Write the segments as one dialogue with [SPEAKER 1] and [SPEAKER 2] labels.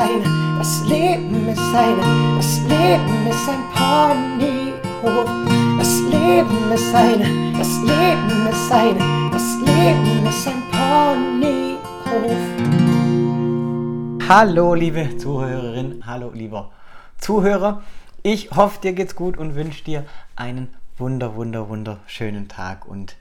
[SPEAKER 1] eine, das Leben ist eine, das Leben ist ein Ponyhof. Das Leben ist eine, das Leben ist eine, das Leben ist ein Ponyhof.
[SPEAKER 2] Hallo liebe Zuhörerin, hallo lieber Zuhörer. Ich hoffe, dir geht's gut und wünsche dir einen wunder, wunder, wunderschönen Tag und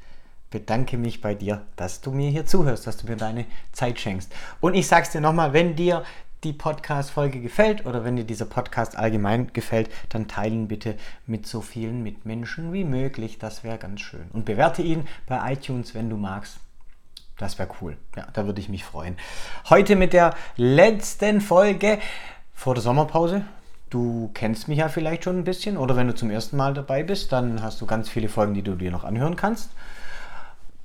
[SPEAKER 2] bedanke mich bei dir, dass du mir hier zuhörst, dass du mir deine Zeit schenkst. Und ich sag's dir nochmal, wenn dir die Podcast-Folge gefällt oder wenn dir dieser Podcast allgemein gefällt, dann teilen bitte mit so vielen Mitmenschen wie möglich. Das wäre ganz schön. Und bewerte ihn bei iTunes, wenn du magst. Das wäre cool. Ja, da würde ich mich freuen. Heute mit der letzten Folge vor der Sommerpause. Du kennst mich ja vielleicht schon ein bisschen oder wenn du zum ersten Mal dabei bist, dann hast du ganz viele Folgen, die du dir noch anhören kannst.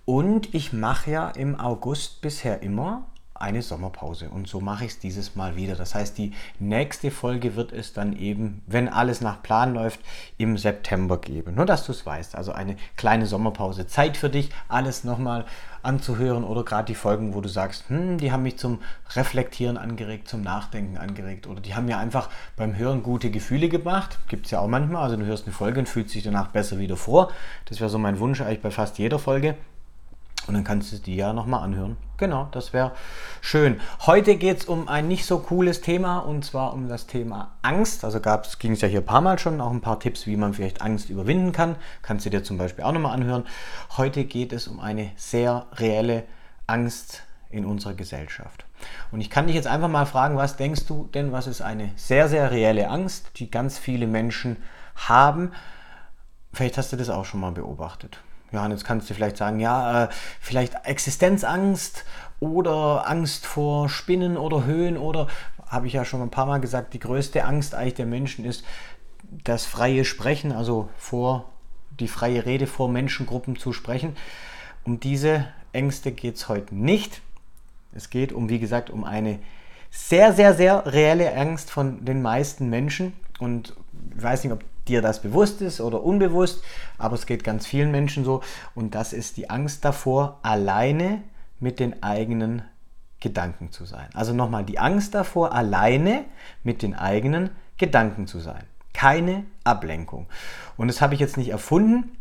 [SPEAKER 2] Und ich mache ja im August bisher immer eine Sommerpause. Und so mache ich es dieses Mal wieder. Das heißt, die nächste Folge wird es dann eben, wenn alles nach Plan läuft, im September geben. Nur, dass du es weißt. Also eine kleine Sommerpause. Zeit für dich, alles nochmal anzuhören oder gerade die Folgen, wo du sagst, hm, die haben mich zum Reflektieren angeregt, zum Nachdenken angeregt oder die haben mir einfach beim Hören gute Gefühle gebracht. Gibt es ja auch manchmal. Also du hörst eine Folge und fühlst dich danach besser wieder vor. Das wäre so mein Wunsch eigentlich bei fast jeder Folge. Und dann kannst du die ja nochmal anhören. Genau, das wäre schön. Heute geht es um ein nicht so cooles Thema und zwar um das Thema Angst. Also ging es ja hier ein paar Mal schon, auch ein paar Tipps, wie man vielleicht Angst überwinden kann. Kannst du dir zum Beispiel auch nochmal anhören. Heute geht es um eine sehr reelle Angst in unserer Gesellschaft. Und ich kann dich jetzt einfach mal fragen, was denkst du denn, was ist eine sehr, sehr reelle Angst, die ganz viele Menschen haben? Vielleicht hast du das auch schon mal beobachtet. Johannes, kannst du vielleicht sagen, ja, äh, vielleicht Existenzangst oder Angst vor Spinnen oder Höhen oder, habe ich ja schon ein paar Mal gesagt, die größte Angst eigentlich der Menschen ist das freie Sprechen, also vor die freie Rede vor Menschengruppen zu sprechen. Um diese Ängste geht es heute nicht. Es geht um, wie gesagt, um eine sehr, sehr, sehr reelle Angst von den meisten Menschen. Und ich weiß nicht, ob dir das bewusst ist oder unbewusst, aber es geht ganz vielen Menschen so. Und das ist die Angst davor, alleine mit den eigenen Gedanken zu sein. Also nochmal die Angst davor, alleine mit den eigenen Gedanken zu sein. Keine Ablenkung. Und das habe ich jetzt nicht erfunden,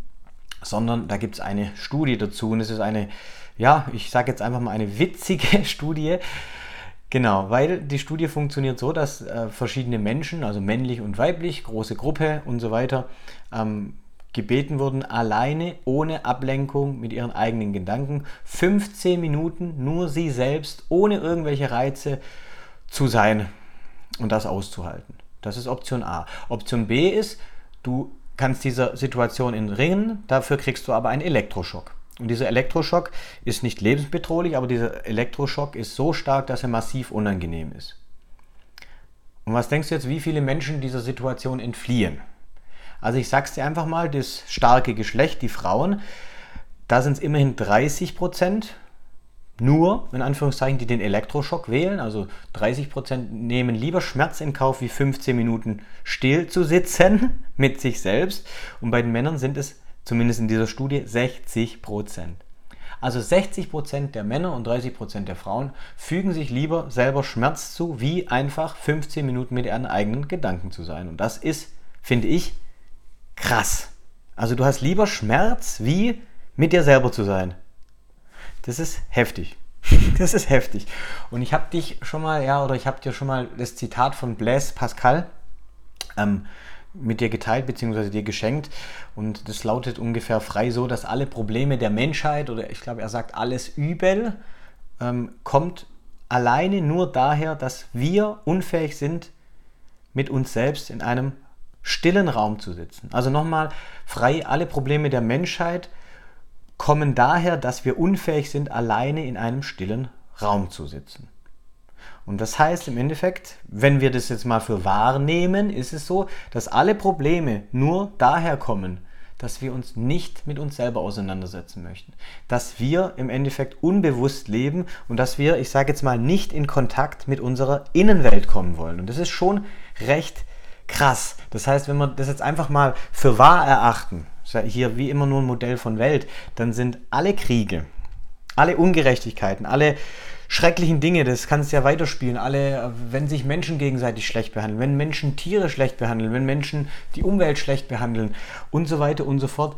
[SPEAKER 2] sondern da gibt es eine Studie dazu. Und es ist eine, ja, ich sage jetzt einfach mal eine witzige Studie. Genau, weil die Studie funktioniert so, dass äh, verschiedene Menschen, also männlich und weiblich, große Gruppe und so weiter, ähm, gebeten wurden, alleine, ohne Ablenkung, mit ihren eigenen Gedanken, 15 Minuten nur sie selbst, ohne irgendwelche Reize zu sein und das auszuhalten. Das ist Option A. Option B ist, du kannst dieser Situation entringen, dafür kriegst du aber einen Elektroschock. Und dieser Elektroschock ist nicht lebensbedrohlich, aber dieser Elektroschock ist so stark, dass er massiv unangenehm ist. Und was denkst du jetzt, wie viele Menschen dieser Situation entfliehen? Also ich sag's dir einfach mal, das starke Geschlecht, die Frauen, da sind es immerhin 30 Prozent, nur in Anführungszeichen, die den Elektroschock wählen. Also 30 Prozent nehmen lieber Schmerz in Kauf, wie 15 Minuten still zu sitzen mit sich selbst. Und bei den Männern sind es zumindest in dieser Studie, 60 Prozent. Also 60 Prozent der Männer und 30 Prozent der Frauen fügen sich lieber selber Schmerz zu, wie einfach 15 Minuten mit ihren eigenen Gedanken zu sein. Und das ist, finde ich, krass. Also du hast lieber Schmerz, wie mit dir selber zu sein. Das ist heftig. Das ist heftig. Und ich habe dich schon mal, ja, oder ich habe dir schon mal das Zitat von Blaise Pascal ähm, mit dir geteilt bzw. dir geschenkt. Und das lautet ungefähr frei so, dass alle Probleme der Menschheit oder ich glaube, er sagt alles Übel ähm, kommt alleine nur daher, dass wir unfähig sind, mit uns selbst in einem stillen Raum zu sitzen. Also nochmal frei, alle Probleme der Menschheit kommen daher, dass wir unfähig sind, alleine in einem stillen Raum zu sitzen. Und das heißt im Endeffekt, wenn wir das jetzt mal für wahrnehmen, ist es so, dass alle Probleme nur daher kommen, dass wir uns nicht mit uns selber auseinandersetzen möchten. Dass wir im Endeffekt unbewusst leben und dass wir, ich sage jetzt mal, nicht in Kontakt mit unserer Innenwelt kommen wollen. Und das ist schon recht krass. Das heißt, wenn wir das jetzt einfach mal für wahr erachten, hier wie immer nur ein Modell von Welt, dann sind alle Kriege, alle Ungerechtigkeiten, alle schrecklichen Dinge, das kannst du ja weiterspielen, alle, wenn sich Menschen gegenseitig schlecht behandeln, wenn Menschen Tiere schlecht behandeln, wenn Menschen die Umwelt schlecht behandeln und so weiter und so fort,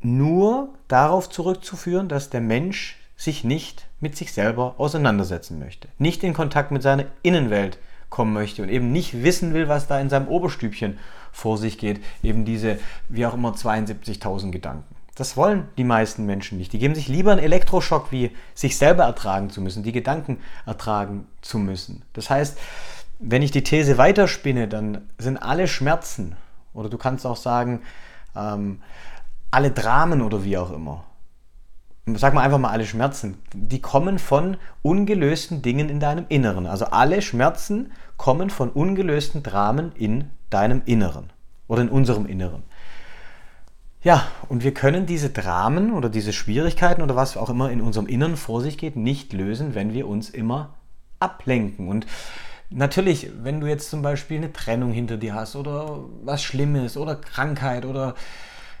[SPEAKER 2] nur darauf zurückzuführen, dass der Mensch sich nicht mit sich selber auseinandersetzen möchte, nicht in Kontakt mit seiner Innenwelt kommen möchte und eben nicht wissen will, was da in seinem Oberstübchen vor sich geht, eben diese, wie auch immer, 72.000 Gedanken. Das wollen die meisten Menschen nicht. Die geben sich lieber einen Elektroschock, wie sich selber ertragen zu müssen, die Gedanken ertragen zu müssen. Das heißt, wenn ich die These weiterspinne, dann sind alle Schmerzen, oder du kannst auch sagen, ähm, alle Dramen oder wie auch immer, sag mal einfach mal alle Schmerzen, die kommen von ungelösten Dingen in deinem Inneren. Also alle Schmerzen kommen von ungelösten Dramen in deinem Inneren oder in unserem Inneren. Ja, und wir können diese Dramen oder diese Schwierigkeiten oder was auch immer in unserem Inneren vor sich geht, nicht lösen, wenn wir uns immer ablenken. Und natürlich, wenn du jetzt zum Beispiel eine Trennung hinter dir hast oder was Schlimmes oder Krankheit oder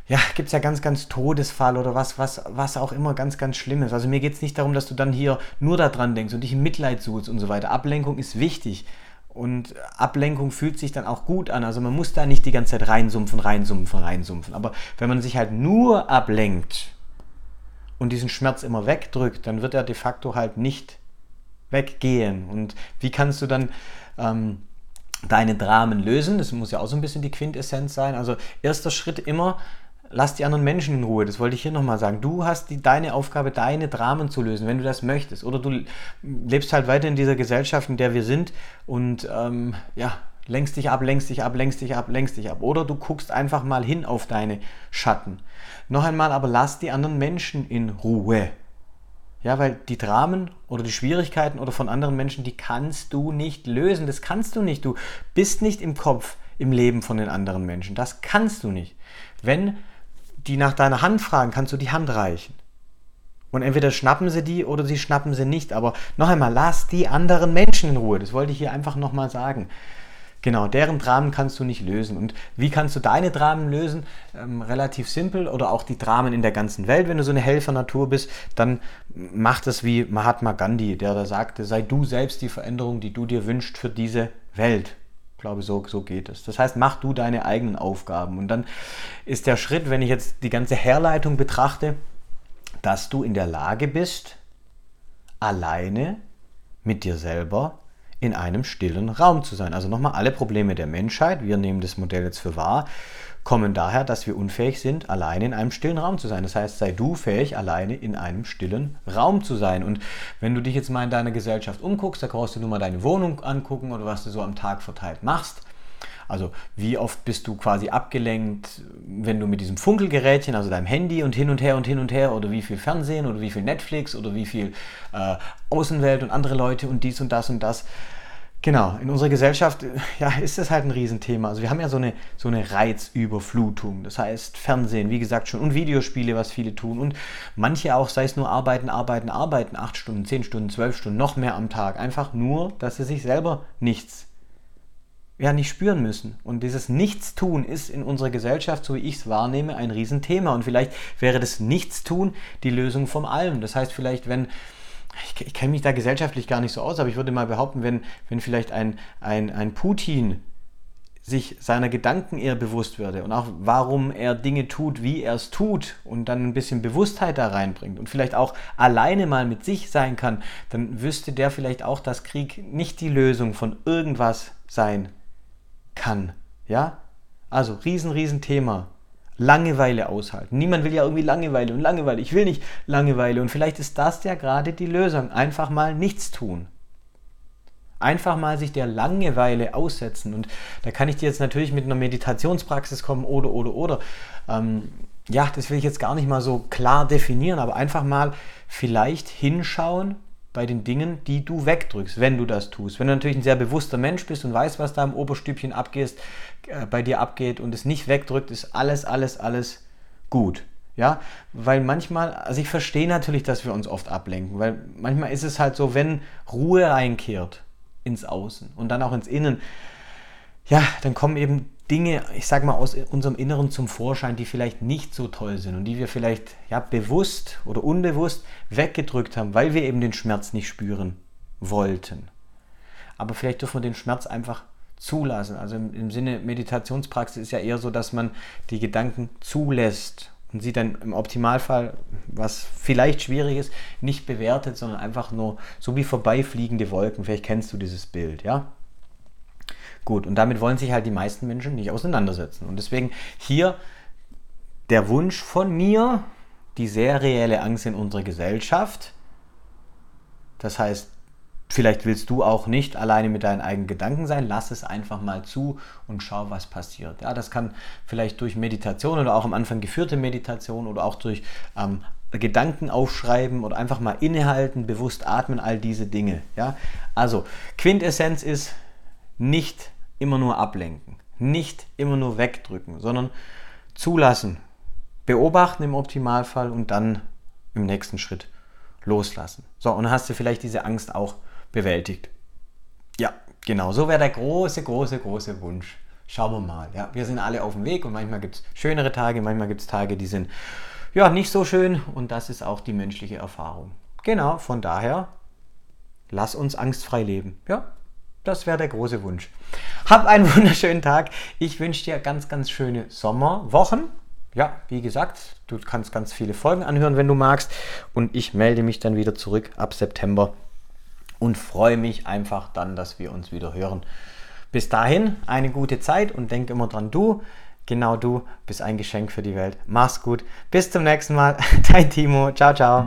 [SPEAKER 2] ja, gibt es ja ganz, ganz Todesfall oder was, was, was auch immer ganz, ganz Schlimmes. Also mir geht es nicht darum, dass du dann hier nur daran denkst und dich in Mitleid suchst und so weiter. Ablenkung ist wichtig. Und Ablenkung fühlt sich dann auch gut an. Also man muss da nicht die ganze Zeit reinsumpfen, reinsumpfen, reinsumpfen. Aber wenn man sich halt nur ablenkt und diesen Schmerz immer wegdrückt, dann wird er de facto halt nicht weggehen. Und wie kannst du dann ähm, deine Dramen lösen? Das muss ja auch so ein bisschen die Quintessenz sein. Also erster Schritt immer lass die anderen Menschen in Ruhe. Das wollte ich hier nochmal sagen. Du hast die, deine Aufgabe, deine Dramen zu lösen, wenn du das möchtest. Oder du lebst halt weiter in dieser Gesellschaft, in der wir sind und ähm, ja, lenkst dich ab, lenkst dich ab, lenkst dich ab, lenkst dich ab. Oder du guckst einfach mal hin auf deine Schatten. Noch einmal, aber lass die anderen Menschen in Ruhe. Ja, weil die Dramen oder die Schwierigkeiten oder von anderen Menschen, die kannst du nicht lösen. Das kannst du nicht. Du bist nicht im Kopf, im Leben von den anderen Menschen. Das kannst du nicht. Wenn die nach deiner Hand fragen, kannst du die Hand reichen. Und entweder schnappen sie die oder sie schnappen sie nicht. Aber noch einmal, lass die anderen Menschen in Ruhe. Das wollte ich hier einfach nochmal sagen. Genau, deren Dramen kannst du nicht lösen. Und wie kannst du deine Dramen lösen? Ähm, relativ simpel. Oder auch die Dramen in der ganzen Welt. Wenn du so eine Helfernatur bist, dann mach das wie Mahatma Gandhi, der da sagte, sei du selbst die Veränderung, die du dir wünschst für diese Welt glaube, so, so geht es. Das heißt, mach du deine eigenen Aufgaben. Und dann ist der Schritt, wenn ich jetzt die ganze Herleitung betrachte, dass du in der Lage bist, alleine mit dir selber in einem stillen Raum zu sein. Also nochmal alle Probleme der Menschheit, wir nehmen das Modell jetzt für wahr, kommen daher, dass wir unfähig sind, alleine in einem stillen Raum zu sein. Das heißt, sei du fähig, alleine in einem stillen Raum zu sein. Und wenn du dich jetzt mal in deiner Gesellschaft umguckst, da brauchst du nur mal deine Wohnung angucken oder was du so am Tag verteilt machst. Also wie oft bist du quasi abgelenkt, wenn du mit diesem Funkelgerätchen, also deinem Handy und hin und her und hin und her oder wie viel Fernsehen oder wie viel Netflix oder wie viel äh, Außenwelt und andere Leute und dies und das und das. Genau, in unserer Gesellschaft ja, ist das halt ein Riesenthema. Also wir haben ja so eine, so eine Reizüberflutung. Das heißt Fernsehen, wie gesagt schon, und Videospiele, was viele tun. Und manche auch, sei es nur arbeiten, arbeiten, arbeiten, acht Stunden, zehn Stunden, zwölf Stunden, noch mehr am Tag. Einfach nur, dass sie sich selber nichts, ja, nicht spüren müssen. Und dieses Nichtstun ist in unserer Gesellschaft, so wie ich es wahrnehme, ein Riesenthema. Und vielleicht wäre das Nichtstun die Lösung von allem. Das heißt vielleicht, wenn ich, ich kenne mich da gesellschaftlich gar nicht so aus, aber ich würde mal behaupten, wenn, wenn vielleicht ein, ein, ein Putin sich seiner Gedanken eher bewusst würde und auch warum er Dinge tut, wie er es tut und dann ein bisschen Bewusstheit da reinbringt und vielleicht auch alleine mal mit sich sein kann, dann wüsste der vielleicht auch, dass Krieg nicht die Lösung von irgendwas sein kann. Ja? Also riesen, riesen Thema. Langeweile aushalten. Niemand will ja irgendwie Langeweile und Langeweile. Ich will nicht Langeweile. Und vielleicht ist das ja gerade die Lösung. Einfach mal nichts tun. Einfach mal sich der Langeweile aussetzen. Und da kann ich dir jetzt natürlich mit einer Meditationspraxis kommen oder, oder, oder. Ähm, ja, das will ich jetzt gar nicht mal so klar definieren, aber einfach mal vielleicht hinschauen, bei den Dingen, die du wegdrückst, wenn du das tust. Wenn du natürlich ein sehr bewusster Mensch bist und weißt, was da im Oberstübchen abgeht, äh, bei dir abgeht und es nicht wegdrückt, ist alles, alles, alles gut. Ja, weil manchmal, also ich verstehe natürlich, dass wir uns oft ablenken, weil manchmal ist es halt so, wenn Ruhe einkehrt ins Außen und dann auch ins Innen, ja, dann kommen eben Dinge, ich sag mal, aus unserem Inneren zum Vorschein, die vielleicht nicht so toll sind und die wir vielleicht ja, bewusst oder unbewusst weggedrückt haben, weil wir eben den Schmerz nicht spüren wollten. Aber vielleicht dürfen wir den Schmerz einfach zulassen. Also im, im Sinne Meditationspraxis ist ja eher so, dass man die Gedanken zulässt und sie dann im Optimalfall, was vielleicht schwierig ist, nicht bewertet, sondern einfach nur so wie vorbeifliegende Wolken. Vielleicht kennst du dieses Bild, ja? Gut, und damit wollen sich halt die meisten Menschen nicht auseinandersetzen. Und deswegen hier der Wunsch von mir, die sehr reelle Angst in unserer Gesellschaft. Das heißt, vielleicht willst du auch nicht alleine mit deinen eigenen Gedanken sein. Lass es einfach mal zu und schau, was passiert. Ja, das kann vielleicht durch Meditation oder auch am Anfang geführte Meditation oder auch durch ähm, Gedanken aufschreiben oder einfach mal innehalten, bewusst atmen, all diese Dinge. Ja, also Quintessenz ist nicht immer nur ablenken, nicht immer nur wegdrücken, sondern zulassen, beobachten im Optimalfall und dann im nächsten Schritt loslassen. So, und dann hast du vielleicht diese Angst auch bewältigt. Ja, genau, so wäre der große, große, große Wunsch. Schauen wir mal. Ja, wir sind alle auf dem Weg und manchmal gibt es schönere Tage, manchmal gibt es Tage, die sind ja nicht so schön und das ist auch die menschliche Erfahrung. Genau, von daher, lass uns angstfrei leben. Ja, das wäre der große Wunsch. Hab einen wunderschönen Tag. Ich wünsche dir ganz, ganz schöne Sommerwochen. Ja, wie gesagt, du kannst ganz viele Folgen anhören, wenn du magst. Und ich melde mich dann wieder zurück ab September und freue mich einfach dann, dass wir uns wieder hören. Bis dahin eine gute Zeit und denk immer dran, du, genau du, bist ein Geschenk für die Welt. Mach's gut. Bis zum nächsten Mal. Dein Timo. Ciao, ciao.